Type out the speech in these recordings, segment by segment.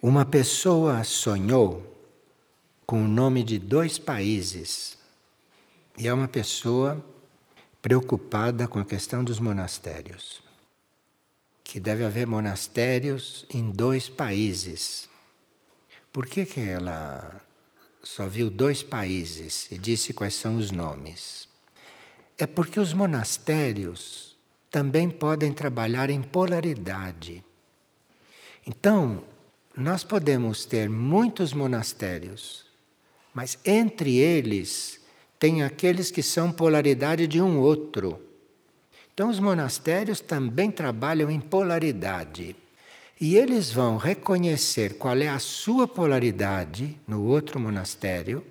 Uma pessoa sonhou com o nome de dois países. E é uma pessoa preocupada com a questão dos monastérios. Que deve haver monastérios em dois países. Por que, que ela só viu dois países e disse quais são os nomes? É porque os monastérios também podem trabalhar em polaridade. Então, nós podemos ter muitos monastérios, mas entre eles tem aqueles que são polaridade de um outro. Então, os monastérios também trabalham em polaridade. E eles vão reconhecer qual é a sua polaridade no outro monastério,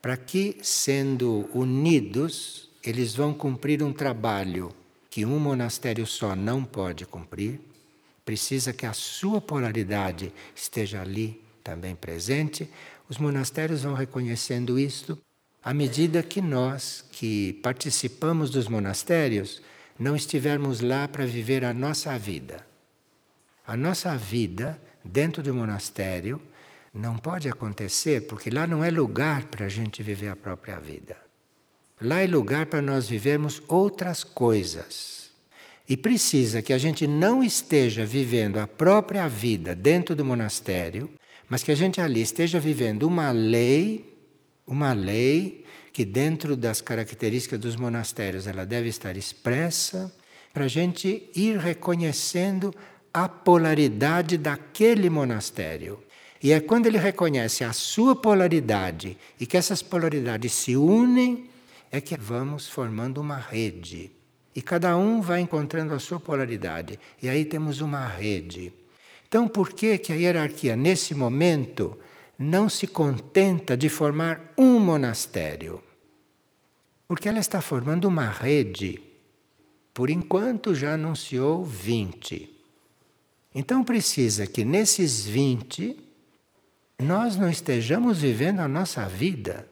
para que, sendo unidos, eles vão cumprir um trabalho que um monastério só não pode cumprir precisa que a sua polaridade esteja ali também presente. Os monastérios vão reconhecendo isto à medida que nós, que participamos dos monastérios, não estivermos lá para viver a nossa vida. A nossa vida dentro do monastério não pode acontecer porque lá não é lugar para a gente viver a própria vida. Lá é lugar para nós vivermos outras coisas. E precisa que a gente não esteja vivendo a própria vida dentro do monastério, mas que a gente ali esteja vivendo uma lei, uma lei que dentro das características dos monastérios ela deve estar expressa, para a gente ir reconhecendo a polaridade daquele monastério. E é quando ele reconhece a sua polaridade e que essas polaridades se unem, é que vamos formando uma rede. E cada um vai encontrando a sua polaridade. E aí temos uma rede. Então, por que, que a hierarquia, nesse momento, não se contenta de formar um monastério? Porque ela está formando uma rede. Por enquanto já anunciou 20. Então precisa que nesses 20 nós não estejamos vivendo a nossa vida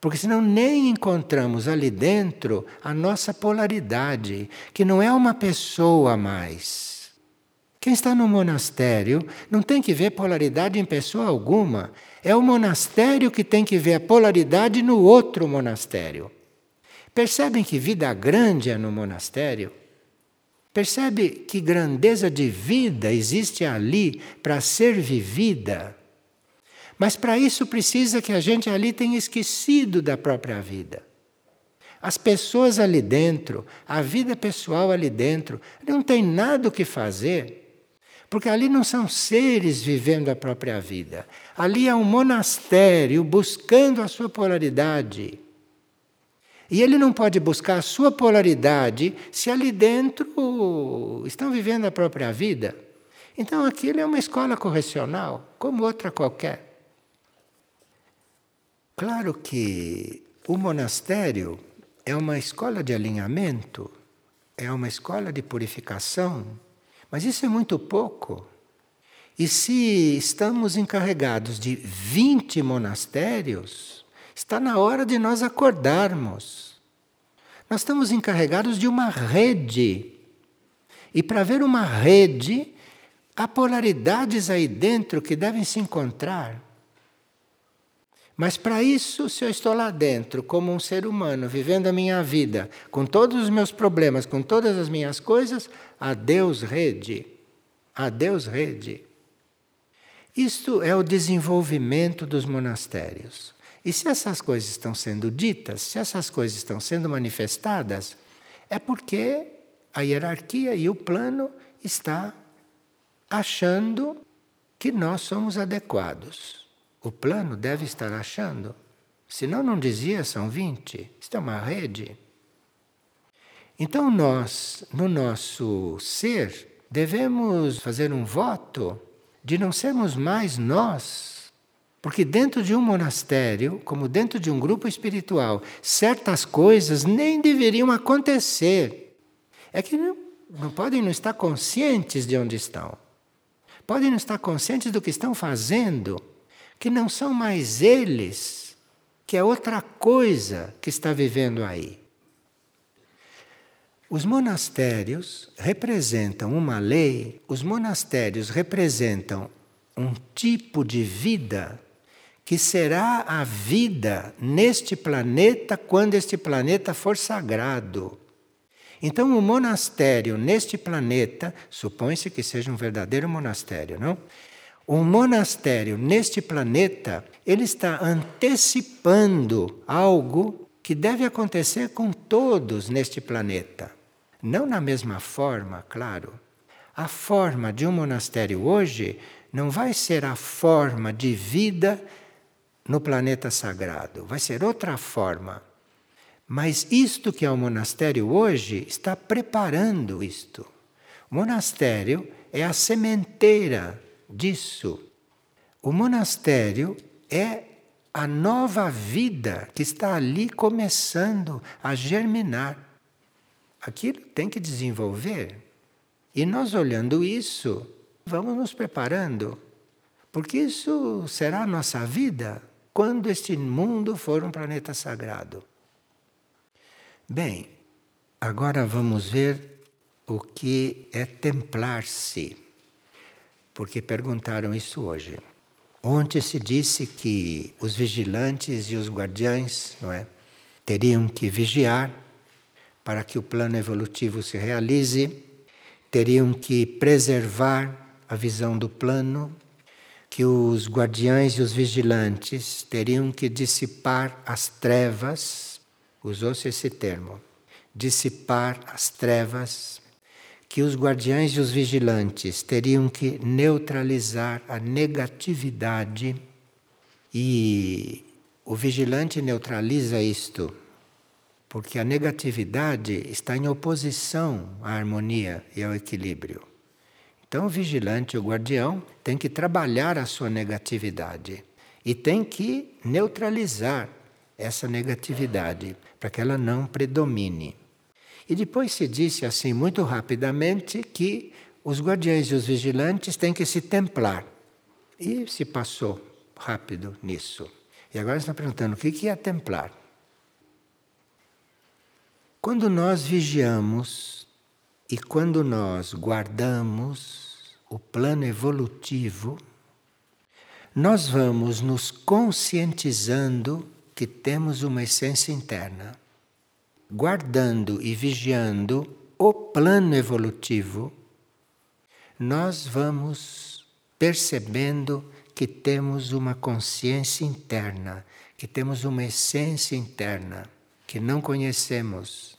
porque senão nem encontramos ali dentro a nossa polaridade, que não é uma pessoa mais. Quem está no monastério não tem que ver polaridade em pessoa alguma. É o monastério que tem que ver a polaridade no outro monastério. Percebem que vida grande é no monastério? Percebe que grandeza de vida existe ali para ser vivida? Mas para isso precisa que a gente ali tenha esquecido da própria vida. As pessoas ali dentro, a vida pessoal ali dentro, não tem nada o que fazer, porque ali não são seres vivendo a própria vida. Ali é um monastério buscando a sua polaridade. E ele não pode buscar a sua polaridade se ali dentro estão vivendo a própria vida. Então aquilo é uma escola correcional, como outra qualquer. Claro que o monastério é uma escola de alinhamento, é uma escola de purificação, mas isso é muito pouco. E se estamos encarregados de 20 monastérios, está na hora de nós acordarmos. Nós estamos encarregados de uma rede. E para ver uma rede, há polaridades aí dentro que devem se encontrar. Mas para isso, se eu estou lá dentro, como um ser humano, vivendo a minha vida, com todos os meus problemas, com todas as minhas coisas, adeus rede. Adeus rede. Isto é o desenvolvimento dos monastérios. E se essas coisas estão sendo ditas, se essas coisas estão sendo manifestadas, é porque a hierarquia e o plano está achando que nós somos adequados. O plano deve estar achando. Senão não dizia são 20. Isto é uma rede. Então nós, no nosso ser, devemos fazer um voto de não sermos mais nós. Porque dentro de um monastério, como dentro de um grupo espiritual, certas coisas nem deveriam acontecer. É que não, não podem não estar conscientes de onde estão. Podem não estar conscientes do que estão fazendo que não são mais eles, que é outra coisa que está vivendo aí. Os monastérios representam uma lei, os monastérios representam um tipo de vida que será a vida neste planeta quando este planeta for sagrado. Então, o monastério neste planeta, supõe-se que seja um verdadeiro monastério, não? Um monastério neste planeta, ele está antecipando algo que deve acontecer com todos neste planeta. Não na mesma forma, claro. A forma de um monastério hoje não vai ser a forma de vida no planeta sagrado, vai ser outra forma. Mas isto que é o monastério hoje está preparando isto. O monastério é a sementeira disso. O monastério é a nova vida que está ali começando a germinar. Aquilo tem que desenvolver. E nós olhando isso, vamos nos preparando, porque isso será a nossa vida quando este mundo for um planeta sagrado. Bem, agora vamos ver o que é templar-se, porque perguntaram isso hoje. Ontem se disse que os vigilantes e os guardiães não é, teriam que vigiar para que o plano evolutivo se realize, teriam que preservar a visão do plano que os guardiães e os vigilantes teriam que dissipar as trevas, usou-se esse termo, dissipar as trevas, que os guardiães e os vigilantes teriam que neutralizar a negatividade e o vigilante neutraliza isto, porque a negatividade está em oposição à harmonia e ao equilíbrio. Então, o vigilante, o guardião, tem que trabalhar a sua negatividade e tem que neutralizar essa negatividade para que ela não predomine. E depois se disse assim, muito rapidamente, que os guardiães e os vigilantes têm que se templar. E se passou rápido nisso. E agora está perguntando o que é templar. Quando nós vigiamos e quando nós guardamos o plano evolutivo, nós vamos nos conscientizando que temos uma essência interna. Guardando e vigiando o plano evolutivo, nós vamos percebendo que temos uma consciência interna, que temos uma essência interna que não conhecemos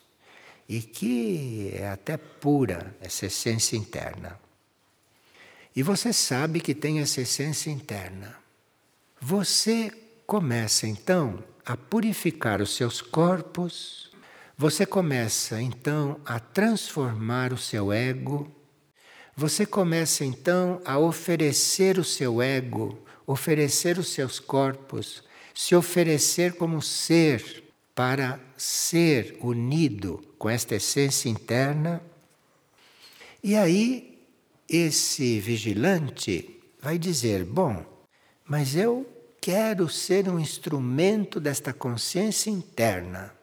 e que é até pura essa essência interna. E você sabe que tem essa essência interna. Você começa então a purificar os seus corpos, você começa então a transformar o seu ego, você começa então a oferecer o seu ego, oferecer os seus corpos, se oferecer como ser para ser unido com esta essência interna. E aí, esse vigilante vai dizer: Bom, mas eu quero ser um instrumento desta consciência interna.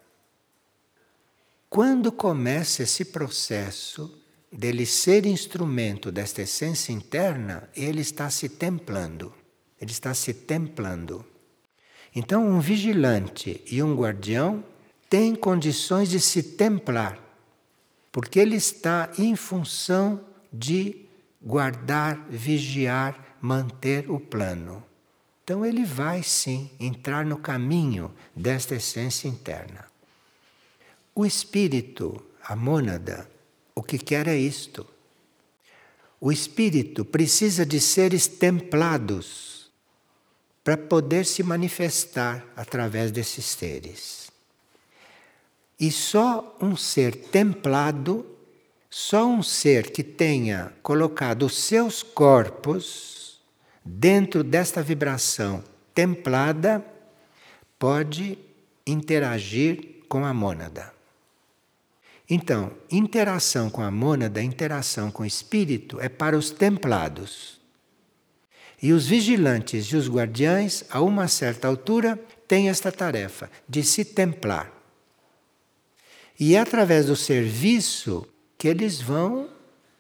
Quando começa esse processo dele ser instrumento desta essência interna, ele está se templando. Ele está se templando. Então, um vigilante e um guardião têm condições de se templar, porque ele está em função de guardar, vigiar, manter o plano. Então, ele vai sim entrar no caminho desta essência interna. O espírito, a mônada, o que quer é isto. O espírito precisa de seres templados para poder se manifestar através desses seres. E só um ser templado, só um ser que tenha colocado os seus corpos dentro desta vibração templada, pode interagir com a mônada. Então, interação com a mônada, interação com o espírito é para os templados. E os vigilantes e os guardiães, a uma certa altura, têm esta tarefa de se templar. E é através do serviço que eles vão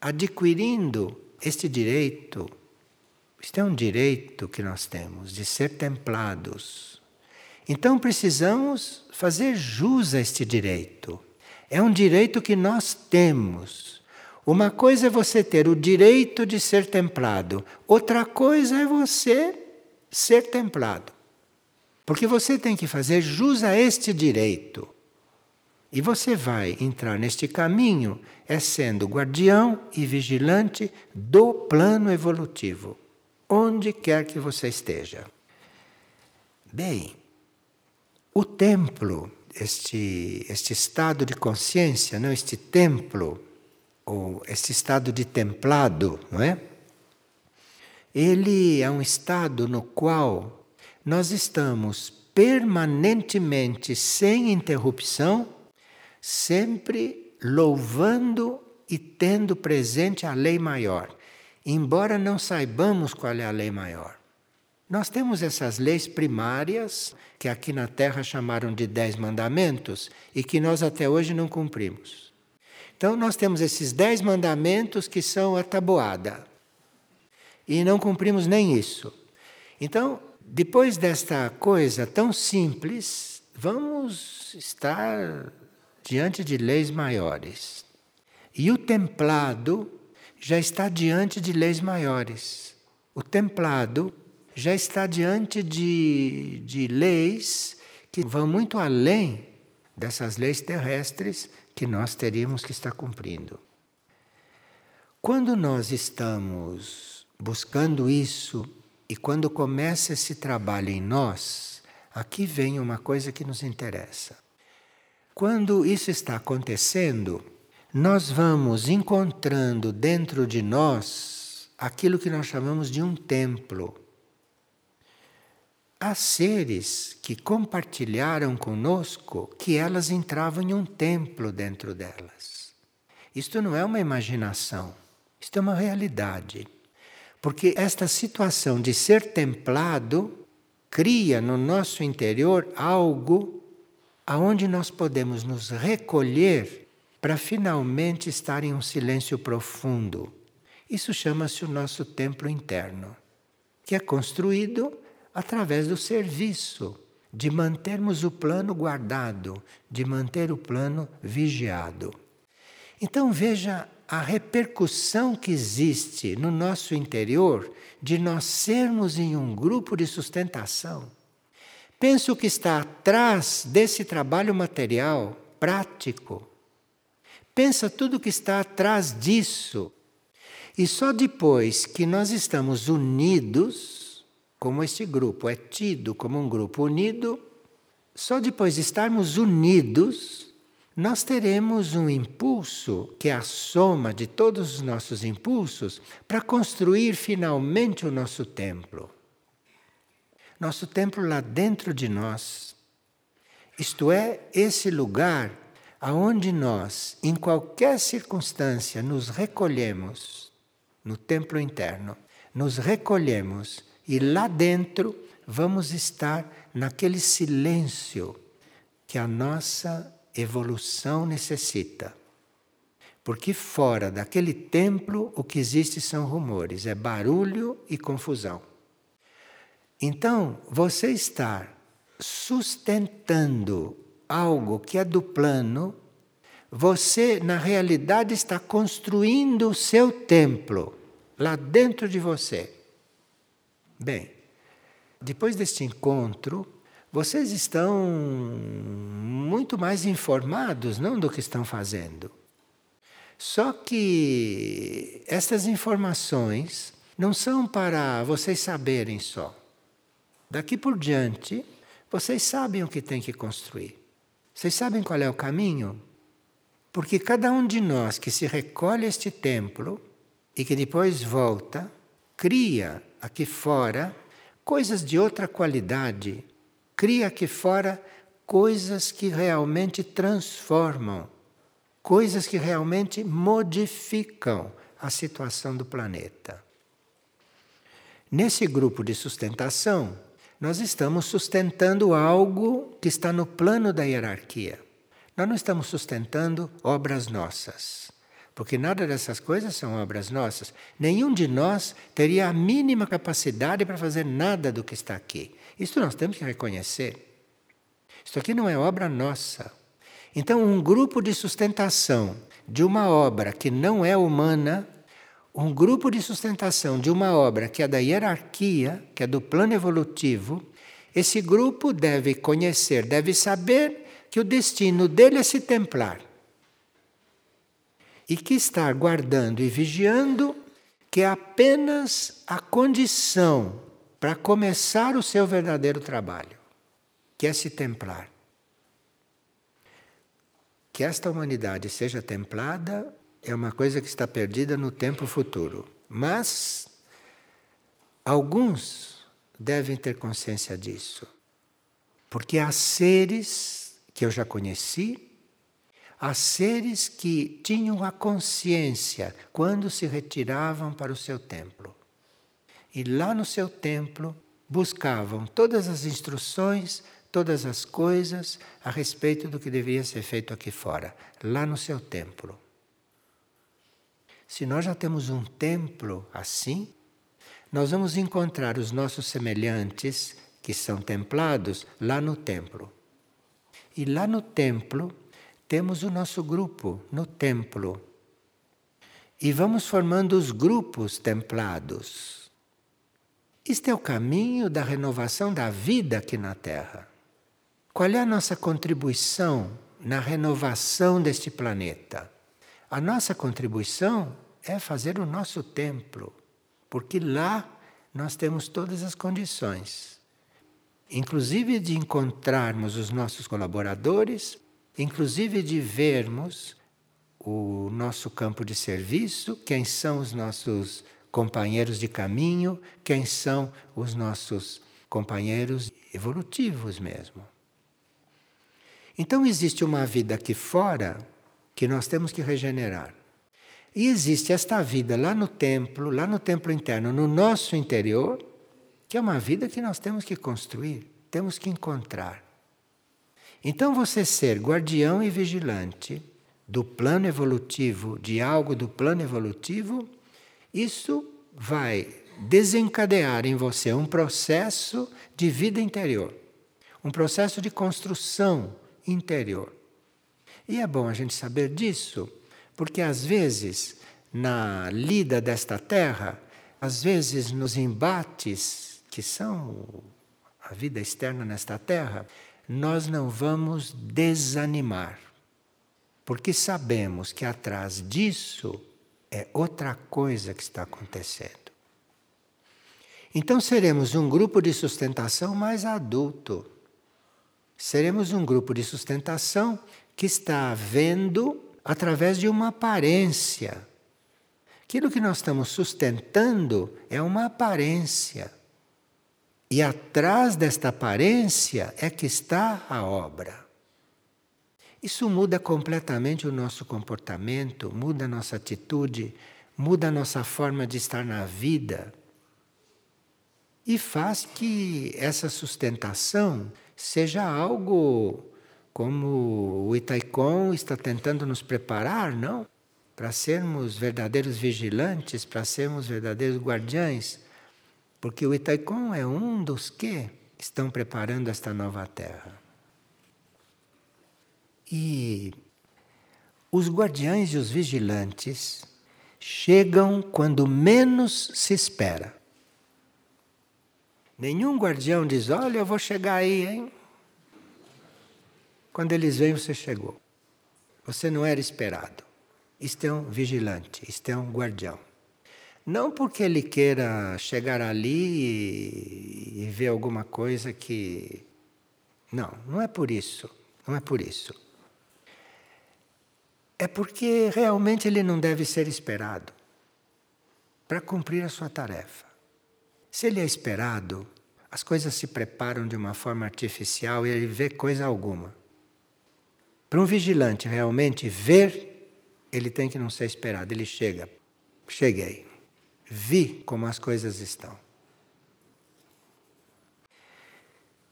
adquirindo este direito Isto é um direito que nós temos de ser templados. Então precisamos fazer jus a este direito. É um direito que nós temos. Uma coisa é você ter o direito de ser templado, outra coisa é você ser templado. Porque você tem que fazer jus a este direito. E você vai entrar neste caminho é sendo guardião e vigilante do plano evolutivo onde quer que você esteja. Bem, o templo, este, este estado de consciência, não este templo, ou este estado de templado, não é? Ele é um estado no qual nós estamos permanentemente, sem interrupção, sempre louvando e tendo presente a lei maior embora não saibamos qual é a lei maior. Nós temos essas leis primárias, que aqui na Terra chamaram de Dez Mandamentos, e que nós até hoje não cumprimos. Então, nós temos esses Dez Mandamentos que são a tabuada, e não cumprimos nem isso. Então, depois desta coisa tão simples, vamos estar diante de leis maiores. E o templado já está diante de leis maiores. O templado já está diante de, de leis que vão muito além dessas leis terrestres que nós teríamos que estar cumprindo. Quando nós estamos buscando isso e quando começa esse trabalho em nós, aqui vem uma coisa que nos interessa. Quando isso está acontecendo, nós vamos encontrando dentro de nós aquilo que nós chamamos de um templo. Há seres que compartilharam conosco que elas entravam em um templo dentro delas. Isto não é uma imaginação, isto é uma realidade. Porque esta situação de ser templado cria no nosso interior algo aonde nós podemos nos recolher para finalmente estar em um silêncio profundo. Isso chama-se o nosso templo interno, que é construído através do serviço, de mantermos o plano guardado, de manter o plano vigiado. Então veja a repercussão que existe no nosso interior de nós sermos em um grupo de sustentação. Penso o que está atrás desse trabalho material, prático, Pensa tudo que está atrás disso. E só depois que nós estamos unidos, como este grupo é tido como um grupo unido, só depois de estarmos unidos, nós teremos um impulso, que é a soma de todos os nossos impulsos, para construir finalmente o nosso templo. Nosso templo lá dentro de nós. Isto é, esse lugar aonde nós, em qualquer circunstância, nos recolhemos no templo interno, nos recolhemos e lá dentro vamos estar naquele silêncio que a nossa evolução necessita. Porque fora daquele templo o que existe são rumores, é barulho e confusão. Então, você estar sustentando algo que é do plano, você na realidade está construindo o seu templo lá dentro de você. Bem, depois deste encontro, vocês estão muito mais informados, não do que estão fazendo. Só que essas informações não são para vocês saberem só. Daqui por diante, vocês sabem o que tem que construir. Vocês sabem qual é o caminho? Porque cada um de nós que se recolhe a este templo e que depois volta, cria aqui fora coisas de outra qualidade, cria aqui fora coisas que realmente transformam, coisas que realmente modificam a situação do planeta. Nesse grupo de sustentação, nós estamos sustentando algo que está no plano da hierarquia. Nós não estamos sustentando obras nossas. Porque nada dessas coisas são obras nossas. Nenhum de nós teria a mínima capacidade para fazer nada do que está aqui. Isso nós temos que reconhecer. Isso aqui não é obra nossa. Então, um grupo de sustentação de uma obra que não é humana, um grupo de sustentação de uma obra que é da hierarquia, que é do plano evolutivo, esse grupo deve conhecer, deve saber que o destino dele é se templar e que está guardando e vigiando que é apenas a condição para começar o seu verdadeiro trabalho, que é se templar. Que esta humanidade seja templada é uma coisa que está perdida no tempo futuro. Mas alguns devem ter consciência disso. Porque há seres que eu já conheci a seres que tinham a consciência quando se retiravam para o seu templo. E lá no seu templo buscavam todas as instruções, todas as coisas a respeito do que devia ser feito aqui fora, lá no seu templo. Se nós já temos um templo assim, nós vamos encontrar os nossos semelhantes que são templados lá no templo. E lá no templo temos o nosso grupo no templo. E vamos formando os grupos templados. Este é o caminho da renovação da vida aqui na Terra. Qual é a nossa contribuição na renovação deste planeta? A nossa contribuição é fazer o nosso templo, porque lá nós temos todas as condições, inclusive de encontrarmos os nossos colaboradores inclusive de vermos o nosso campo de serviço, quem são os nossos companheiros de caminho, quem são os nossos companheiros evolutivos mesmo. Então existe uma vida aqui fora que nós temos que regenerar. E existe esta vida lá no templo, lá no templo interno, no nosso interior, que é uma vida que nós temos que construir, temos que encontrar. Então, você ser guardião e vigilante do plano evolutivo, de algo do plano evolutivo, isso vai desencadear em você um processo de vida interior, um processo de construção interior. E é bom a gente saber disso, porque às vezes, na lida desta terra, às vezes nos embates que são a vida externa nesta terra, nós não vamos desanimar, porque sabemos que atrás disso é outra coisa que está acontecendo. Então seremos um grupo de sustentação mais adulto. Seremos um grupo de sustentação que está vendo através de uma aparência. Aquilo que nós estamos sustentando é uma aparência. E atrás desta aparência é que está a obra. Isso muda completamente o nosso comportamento, muda a nossa atitude, muda a nossa forma de estar na vida. E faz que essa sustentação seja algo como o Itaicon está tentando nos preparar, não? Para sermos verdadeiros vigilantes, para sermos verdadeiros guardiães porque o Itaicon é um dos que estão preparando esta nova terra. E os guardiães e os vigilantes chegam quando menos se espera. Nenhum guardião diz: Olha, eu vou chegar aí, hein? Quando eles vêm, você chegou. Você não era esperado. Isto é um vigilante, isto é um guardião. Não porque ele queira chegar ali e, ver alguma coisa que. Não, não é por isso. Não é por isso. É porque realmente ele não deve ser esperado para cumprir a sua tarefa. Se ele é esperado, as coisas se preparam de uma forma artificial e ele vê coisa alguma. Para um vigilante realmente ver, ele tem que não ser esperado. Ele chega. Cheguei vi como as coisas estão.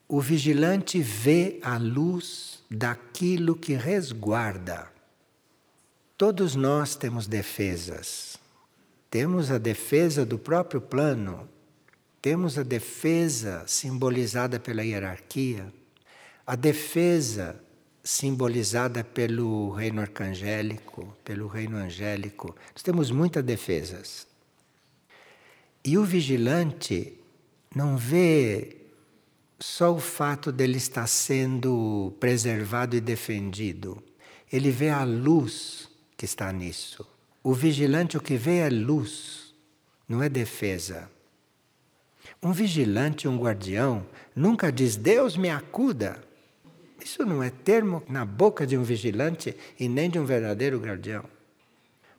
O vigilante vê a luz daquilo que resguarda. Todos nós temos defesas. Temos a defesa do próprio plano, temos a defesa simbolizada pela hierarquia, a defesa simbolizada pelo reino arcangélico, pelo reino angélico. Nós temos muitas defesas. E o vigilante não vê só o fato dele estar sendo preservado e defendido. Ele vê a luz que está nisso. O vigilante o que vê é luz, não é defesa. Um vigilante, um guardião, nunca diz Deus me acuda. Isso não é termo na boca de um vigilante e nem de um verdadeiro guardião.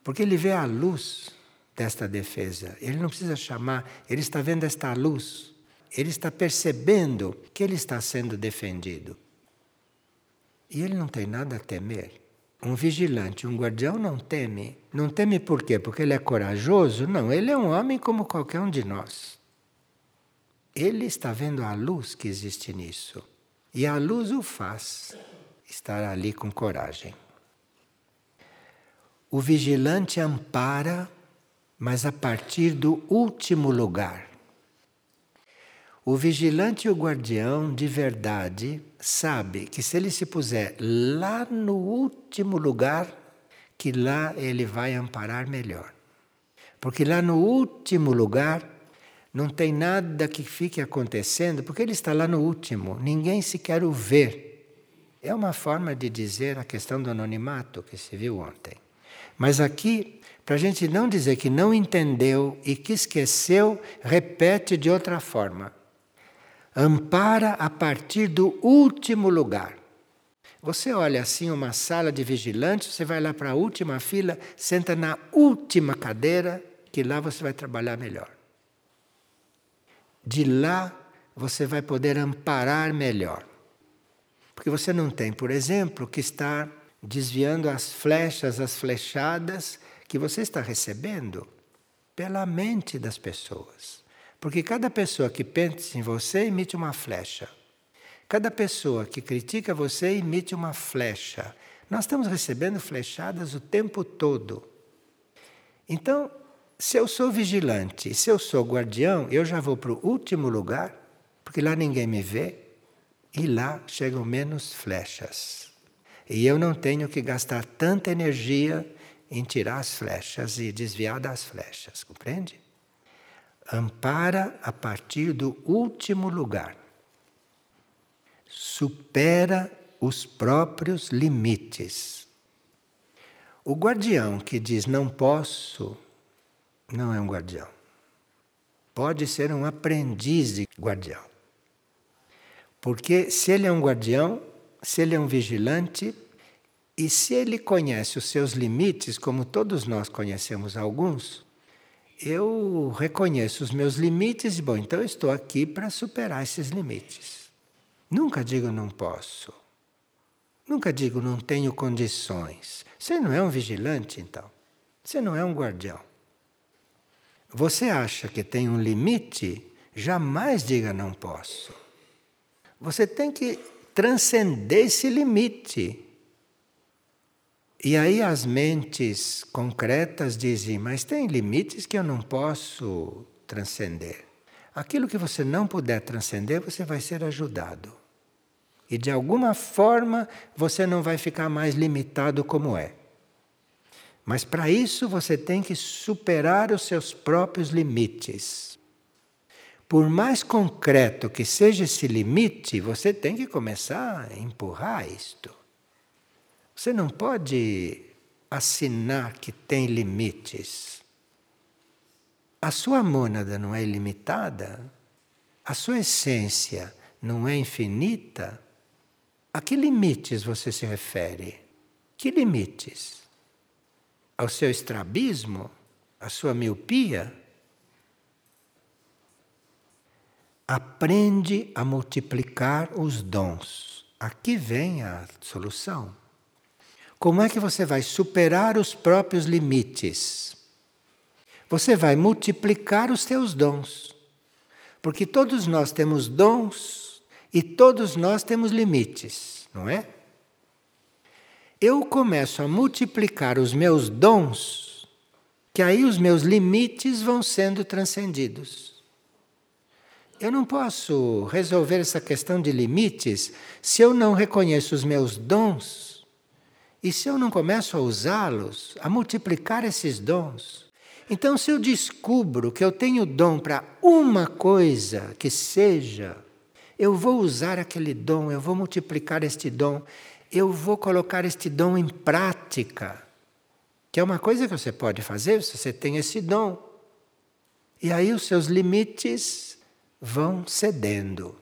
Porque ele vê a luz desta defesa. Ele não precisa chamar, ele está vendo esta luz. Ele está percebendo que ele está sendo defendido. E ele não tem nada a temer. Um vigilante, um guardião não teme. Não teme por quê? Porque ele é corajoso? Não, ele é um homem como qualquer um de nós. Ele está vendo a luz que existe nisso. E a luz o faz estar ali com coragem. O vigilante ampara, mas a partir do último lugar. O vigilante e o guardião de verdade sabe que se ele se puser lá no último lugar, que lá ele vai amparar melhor. Porque lá no último lugar não tem nada que fique acontecendo, porque ele está lá no último, ninguém sequer o vê. É uma forma de dizer a questão do anonimato que se viu ontem. Mas aqui, para a gente não dizer que não entendeu e que esqueceu, repete de outra forma. Ampara a partir do último lugar. Você olha assim uma sala de vigilantes, você vai lá para a última fila, senta na última cadeira, que lá você vai trabalhar melhor. De lá você vai poder amparar melhor. Porque você não tem, por exemplo, que estar desviando as flechas, as flechadas que você está recebendo pela mente das pessoas. Porque cada pessoa que pensa em você emite uma flecha. Cada pessoa que critica você emite uma flecha. Nós estamos recebendo flechadas o tempo todo. Então, se eu sou vigilante, se eu sou guardião, eu já vou para o último lugar, porque lá ninguém me vê, e lá chegam menos flechas. E eu não tenho que gastar tanta energia em tirar as flechas e desviar das flechas, compreende? Ampara a partir do último lugar. Supera os próprios limites. O guardião que diz não posso, não é um guardião. Pode ser um aprendiz de guardião. Porque se ele é um guardião, se ele é um vigilante, e se ele conhece os seus limites, como todos nós conhecemos alguns, eu reconheço os meus limites e, bom, então estou aqui para superar esses limites. Nunca digo não posso. Nunca digo não tenho condições. Você não é um vigilante, então. Você não é um guardião você acha que tem um limite, jamais diga não posso. Você tem que transcender esse limite. E aí as mentes concretas dizem: mas tem limites que eu não posso transcender. Aquilo que você não puder transcender, você vai ser ajudado. E de alguma forma você não vai ficar mais limitado como é. Mas para isso você tem que superar os seus próprios limites. Por mais concreto que seja esse limite, você tem que começar a empurrar isto. Você não pode assinar que tem limites. A sua mônada não é ilimitada, a sua essência não é infinita. A que limites você se refere? Que limites? ao seu estrabismo, à sua miopia, aprende a multiplicar os dons. Aqui vem a solução. Como é que você vai superar os próprios limites? Você vai multiplicar os seus dons. Porque todos nós temos dons e todos nós temos limites, não é? eu começo a multiplicar os meus dons, que aí os meus limites vão sendo transcendidos. Eu não posso resolver essa questão de limites se eu não reconheço os meus dons e se eu não começo a usá-los, a multiplicar esses dons. Então, se eu descubro que eu tenho dom para uma coisa que seja, eu vou usar aquele dom, eu vou multiplicar este dom, eu vou colocar este dom em prática. Que é uma coisa que você pode fazer se você tem esse dom. E aí os seus limites vão cedendo.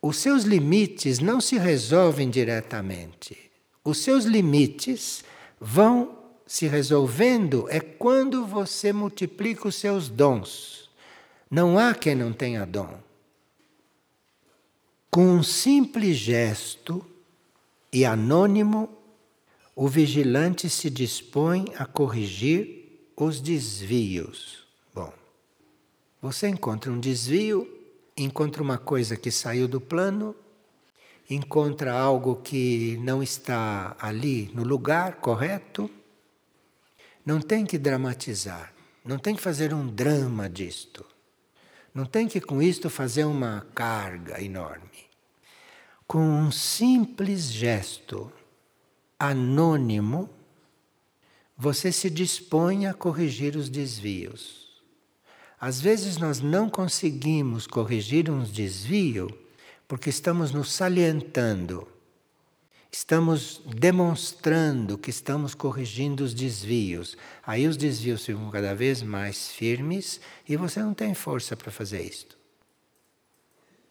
Os seus limites não se resolvem diretamente. Os seus limites vão se resolvendo é quando você multiplica os seus dons. Não há quem não tenha dom. Com um simples gesto e anônimo, o vigilante se dispõe a corrigir os desvios. Bom, você encontra um desvio, encontra uma coisa que saiu do plano, encontra algo que não está ali no lugar correto. Não tem que dramatizar, não tem que fazer um drama disto. Não tem que com isto fazer uma carga enorme. Com um simples gesto anônimo, você se dispõe a corrigir os desvios. Às vezes nós não conseguimos corrigir um desvio porque estamos nos salientando, estamos demonstrando que estamos corrigindo os desvios. Aí os desvios ficam cada vez mais firmes e você não tem força para fazer isto.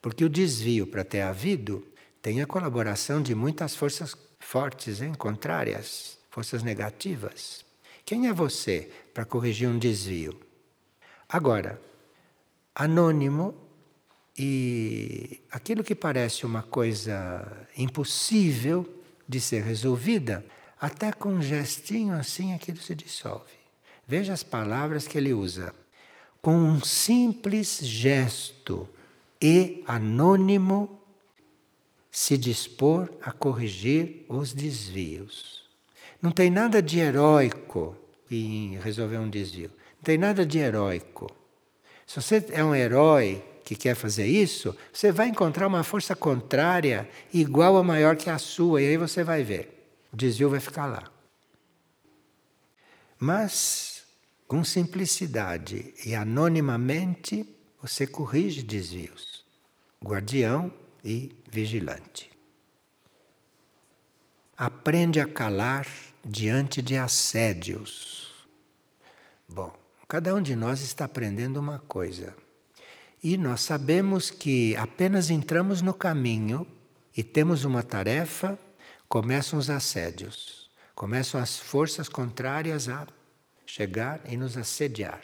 Porque o desvio, para ter havido, tem a colaboração de muitas forças fortes, hein? contrárias, forças negativas. Quem é você para corrigir um desvio? Agora, anônimo e aquilo que parece uma coisa impossível de ser resolvida, até com um gestinho assim aquilo se dissolve. Veja as palavras que ele usa. Com um simples gesto e anônimo, se dispor a corrigir os desvios. Não tem nada de heróico em resolver um desvio. Não tem nada de heróico. Se você é um herói que quer fazer isso, você vai encontrar uma força contrária igual ou maior que a sua, e aí você vai ver. O desvio vai ficar lá. Mas, com simplicidade e anonimamente, você corrige desvios. Guardião e vigilante. Aprende a calar diante de assédios. Bom, cada um de nós está aprendendo uma coisa. E nós sabemos que apenas entramos no caminho e temos uma tarefa, começam os assédios, começam as forças contrárias a chegar e nos assediar.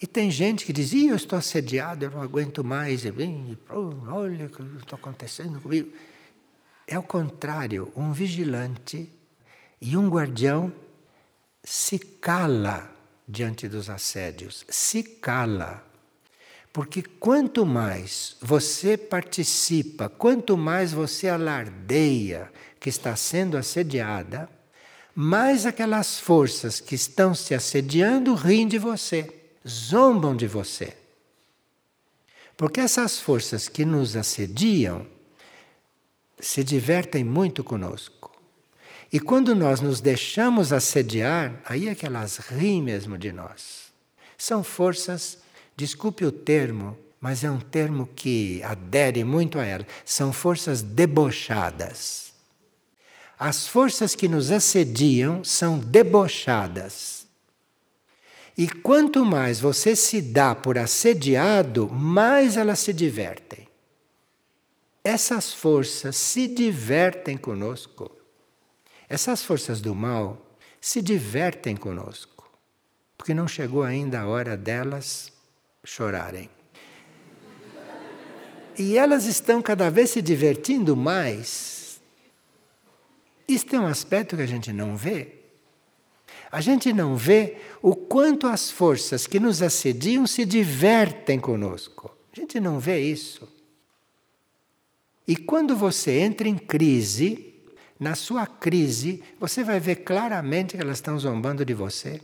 E tem gente que diz: eu estou assediado, eu não aguento mais. olha o que está acontecendo comigo. É o contrário: um vigilante e um guardião se cala diante dos assédios, se cala. Porque quanto mais você participa, quanto mais você alardeia que está sendo assediada, mais aquelas forças que estão se assediando riem de você, zombam de você. Porque essas forças que nos assediam se divertem muito conosco. E quando nós nos deixamos assediar, aí é que elas riem mesmo de nós. São forças Desculpe o termo, mas é um termo que adere muito a ela. São forças debochadas. As forças que nos assediam são debochadas. E quanto mais você se dá por assediado, mais elas se divertem. Essas forças se divertem conosco. Essas forças do mal se divertem conosco, porque não chegou ainda a hora delas chorarem. E elas estão cada vez se divertindo mais. Isto é um aspecto que a gente não vê. A gente não vê o quanto as forças que nos assediam se divertem conosco. A gente não vê isso. E quando você entra em crise, na sua crise, você vai ver claramente que elas estão zombando de você.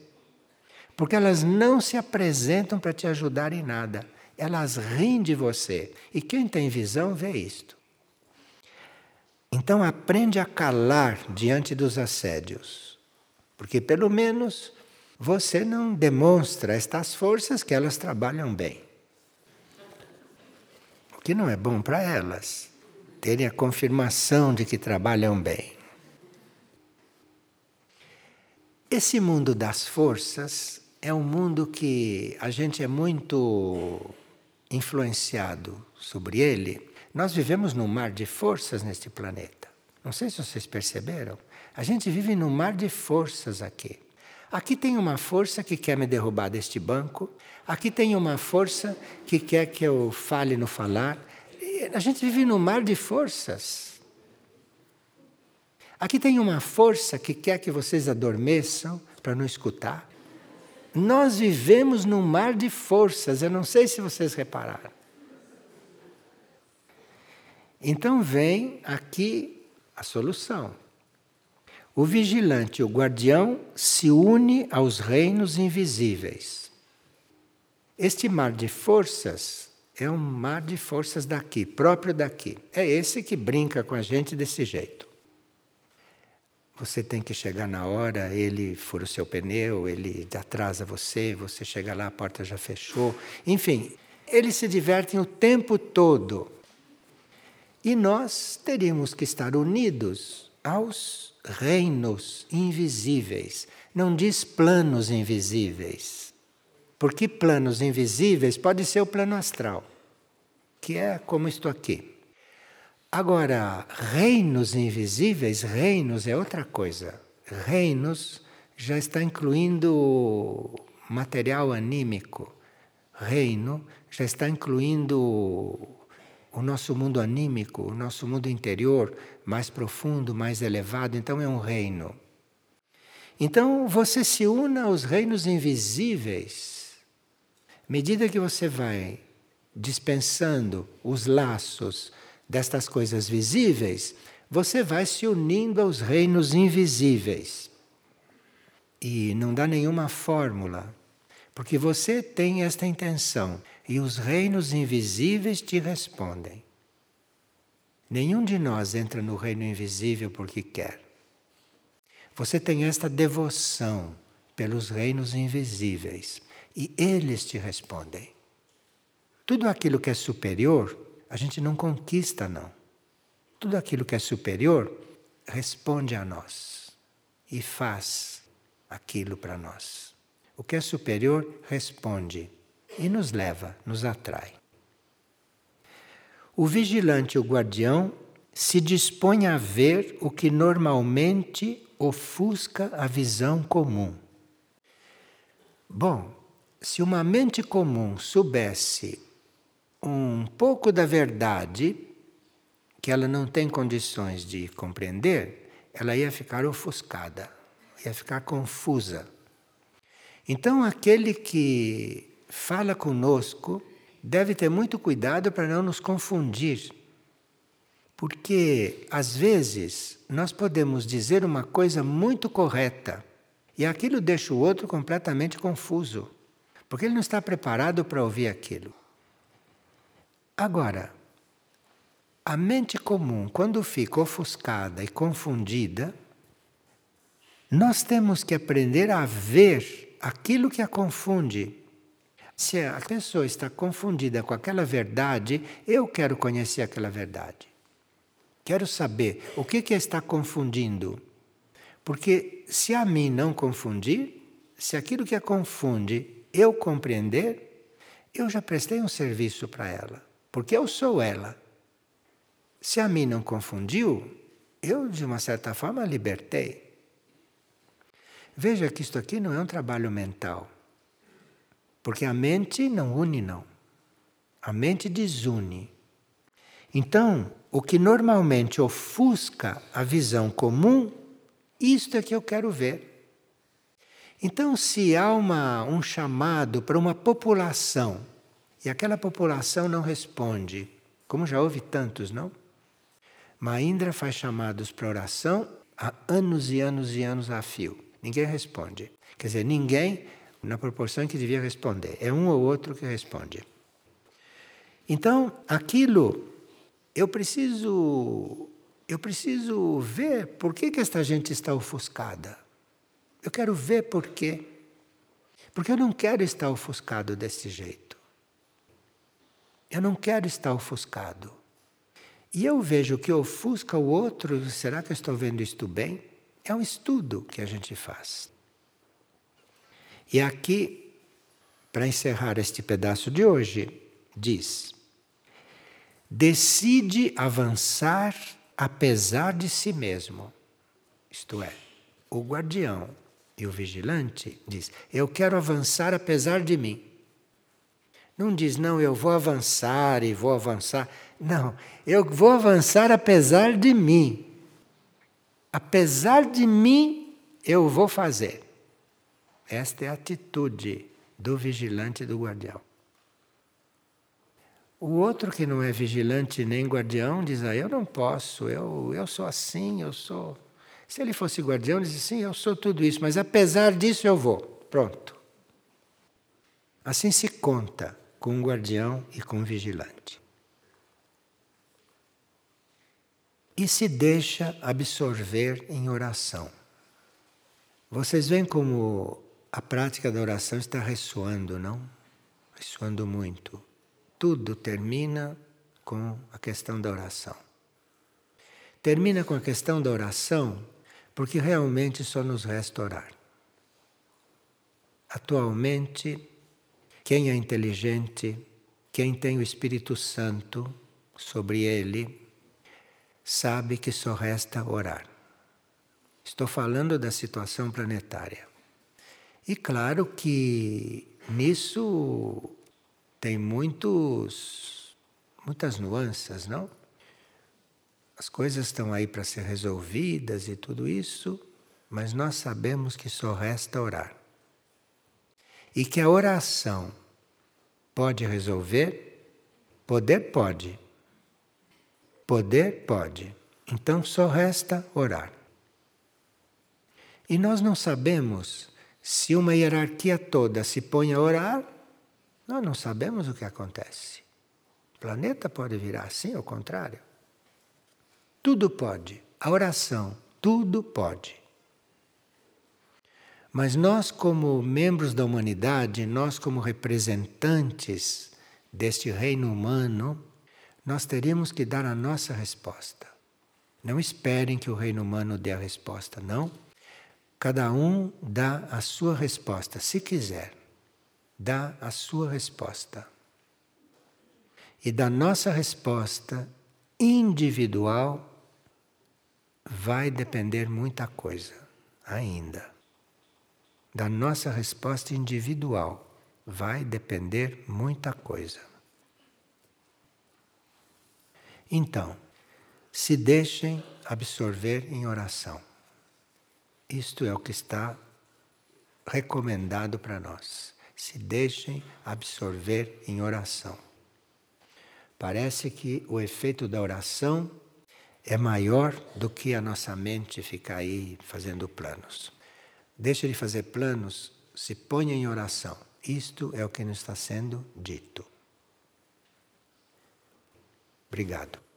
Porque elas não se apresentam para te ajudar em nada. Elas riem de você. E quem tem visão vê isto. Então aprende a calar diante dos assédios. Porque pelo menos você não demonstra estas forças que elas trabalham bem. O que não é bom para elas terem a confirmação de que trabalham bem. Esse mundo das forças é um mundo que a gente é muito influenciado sobre ele. Nós vivemos num mar de forças neste planeta. Não sei se vocês perceberam. A gente vive num mar de forças aqui. Aqui tem uma força que quer me derrubar deste banco, aqui tem uma força que quer que eu fale no falar, a gente vive num mar de forças. Aqui tem uma força que quer que vocês adormeçam para não escutar. Nós vivemos num mar de forças, eu não sei se vocês repararam. Então vem aqui a solução. O vigilante, o guardião, se une aos reinos invisíveis. Este mar de forças é um mar de forças daqui, próprio daqui. É esse que brinca com a gente desse jeito. Você tem que chegar na hora, ele fura o seu pneu, ele atrasa você, você chega lá, a porta já fechou. Enfim, eles se divertem o tempo todo. E nós teríamos que estar unidos aos reinos invisíveis. Não diz planos invisíveis porque planos invisíveis pode ser o plano astral, que é como estou aqui. Agora, reinos invisíveis, reinos é outra coisa. Reinos já está incluindo material anímico. Reino já está incluindo o nosso mundo anímico, o nosso mundo interior, mais profundo, mais elevado. Então é um reino. Então você se una aos reinos invisíveis medida que você vai dispensando os laços destas coisas visíveis, você vai se unindo aos reinos invisíveis. E não dá nenhuma fórmula, porque você tem esta intenção e os reinos invisíveis te respondem. Nenhum de nós entra no reino invisível porque quer. Você tem esta devoção pelos reinos invisíveis e eles te respondem. Tudo aquilo que é superior, a gente não conquista, não. Tudo aquilo que é superior responde a nós e faz aquilo para nós. O que é superior responde e nos leva, nos atrai. O vigilante, o guardião, se dispõe a ver o que normalmente ofusca a visão comum. Bom, se uma mente comum soubesse um pouco da verdade que ela não tem condições de compreender, ela ia ficar ofuscada, ia ficar confusa. Então, aquele que fala conosco deve ter muito cuidado para não nos confundir. Porque, às vezes, nós podemos dizer uma coisa muito correta e aquilo deixa o outro completamente confuso porque ele não está preparado para ouvir aquilo. Agora, a mente comum, quando fica ofuscada e confundida, nós temos que aprender a ver aquilo que a confunde. Se a pessoa está confundida com aquela verdade, eu quero conhecer aquela verdade. Quero saber o que, que está confundindo. Porque se a mim não confundir, se aquilo que a confunde eu compreender, eu já prestei um serviço para ela, porque eu sou ela. Se a mim não confundiu, eu, de uma certa forma, libertei. Veja que isto aqui não é um trabalho mental, porque a mente não une, não. A mente desune. Então, o que normalmente ofusca a visão comum, isto é que eu quero ver. Então, se há uma, um chamado para uma população e aquela população não responde, como já houve tantos, não? Maindra faz chamados para oração há anos e anos e anos a fio. Ninguém responde. Quer dizer, ninguém na proporção que devia responder. É um ou outro que responde. Então, aquilo eu preciso eu preciso ver por que, que esta gente está ofuscada. Eu quero ver por quê. Porque eu não quero estar ofuscado desse jeito. Eu não quero estar ofuscado. E eu vejo que ofusca o outro, será que eu estou vendo isto bem? É um estudo que a gente faz. E aqui, para encerrar este pedaço de hoje, diz: decide avançar apesar de si mesmo. Isto é, o guardião e o vigilante diz: Eu quero avançar apesar de mim. Não diz, não, eu vou avançar e vou avançar. Não, eu vou avançar apesar de mim. Apesar de mim, eu vou fazer. Esta é a atitude do vigilante e do guardião. O outro que não é vigilante nem guardião diz: ah, Eu não posso, eu, eu sou assim, eu sou. Se ele fosse guardião, diz: Sim, eu sou tudo isso, mas apesar disso eu vou. Pronto. Assim se conta com um guardião e com um vigilante. E se deixa absorver em oração. Vocês veem como a prática da oração está ressoando, não? Ressoando muito. Tudo termina com a questão da oração. Termina com a questão da oração porque realmente só nos resta orar. Atualmente, quem é inteligente, quem tem o Espírito Santo sobre ele, sabe que só resta orar. Estou falando da situação planetária. E claro que nisso tem muitos, muitas nuances, não? As coisas estão aí para ser resolvidas e tudo isso, mas nós sabemos que só resta orar. E que a oração pode resolver? Poder pode. Poder pode. Então só resta orar. E nós não sabemos se uma hierarquia toda se põe a orar, nós não sabemos o que acontece. O planeta pode virar assim, ao contrário. Tudo pode. A oração, tudo pode. Mas nós, como membros da humanidade, nós, como representantes deste reino humano, nós teríamos que dar a nossa resposta. Não esperem que o reino humano dê a resposta, não. Cada um dá a sua resposta, se quiser, dá a sua resposta. E da nossa resposta individual vai depender muita coisa ainda. Da nossa resposta individual vai depender muita coisa. Então, se deixem absorver em oração. Isto é o que está recomendado para nós. Se deixem absorver em oração. Parece que o efeito da oração é maior do que a nossa mente ficar aí fazendo planos. Deixe de fazer planos, se ponha em oração. Isto é o que nos está sendo dito. Obrigado.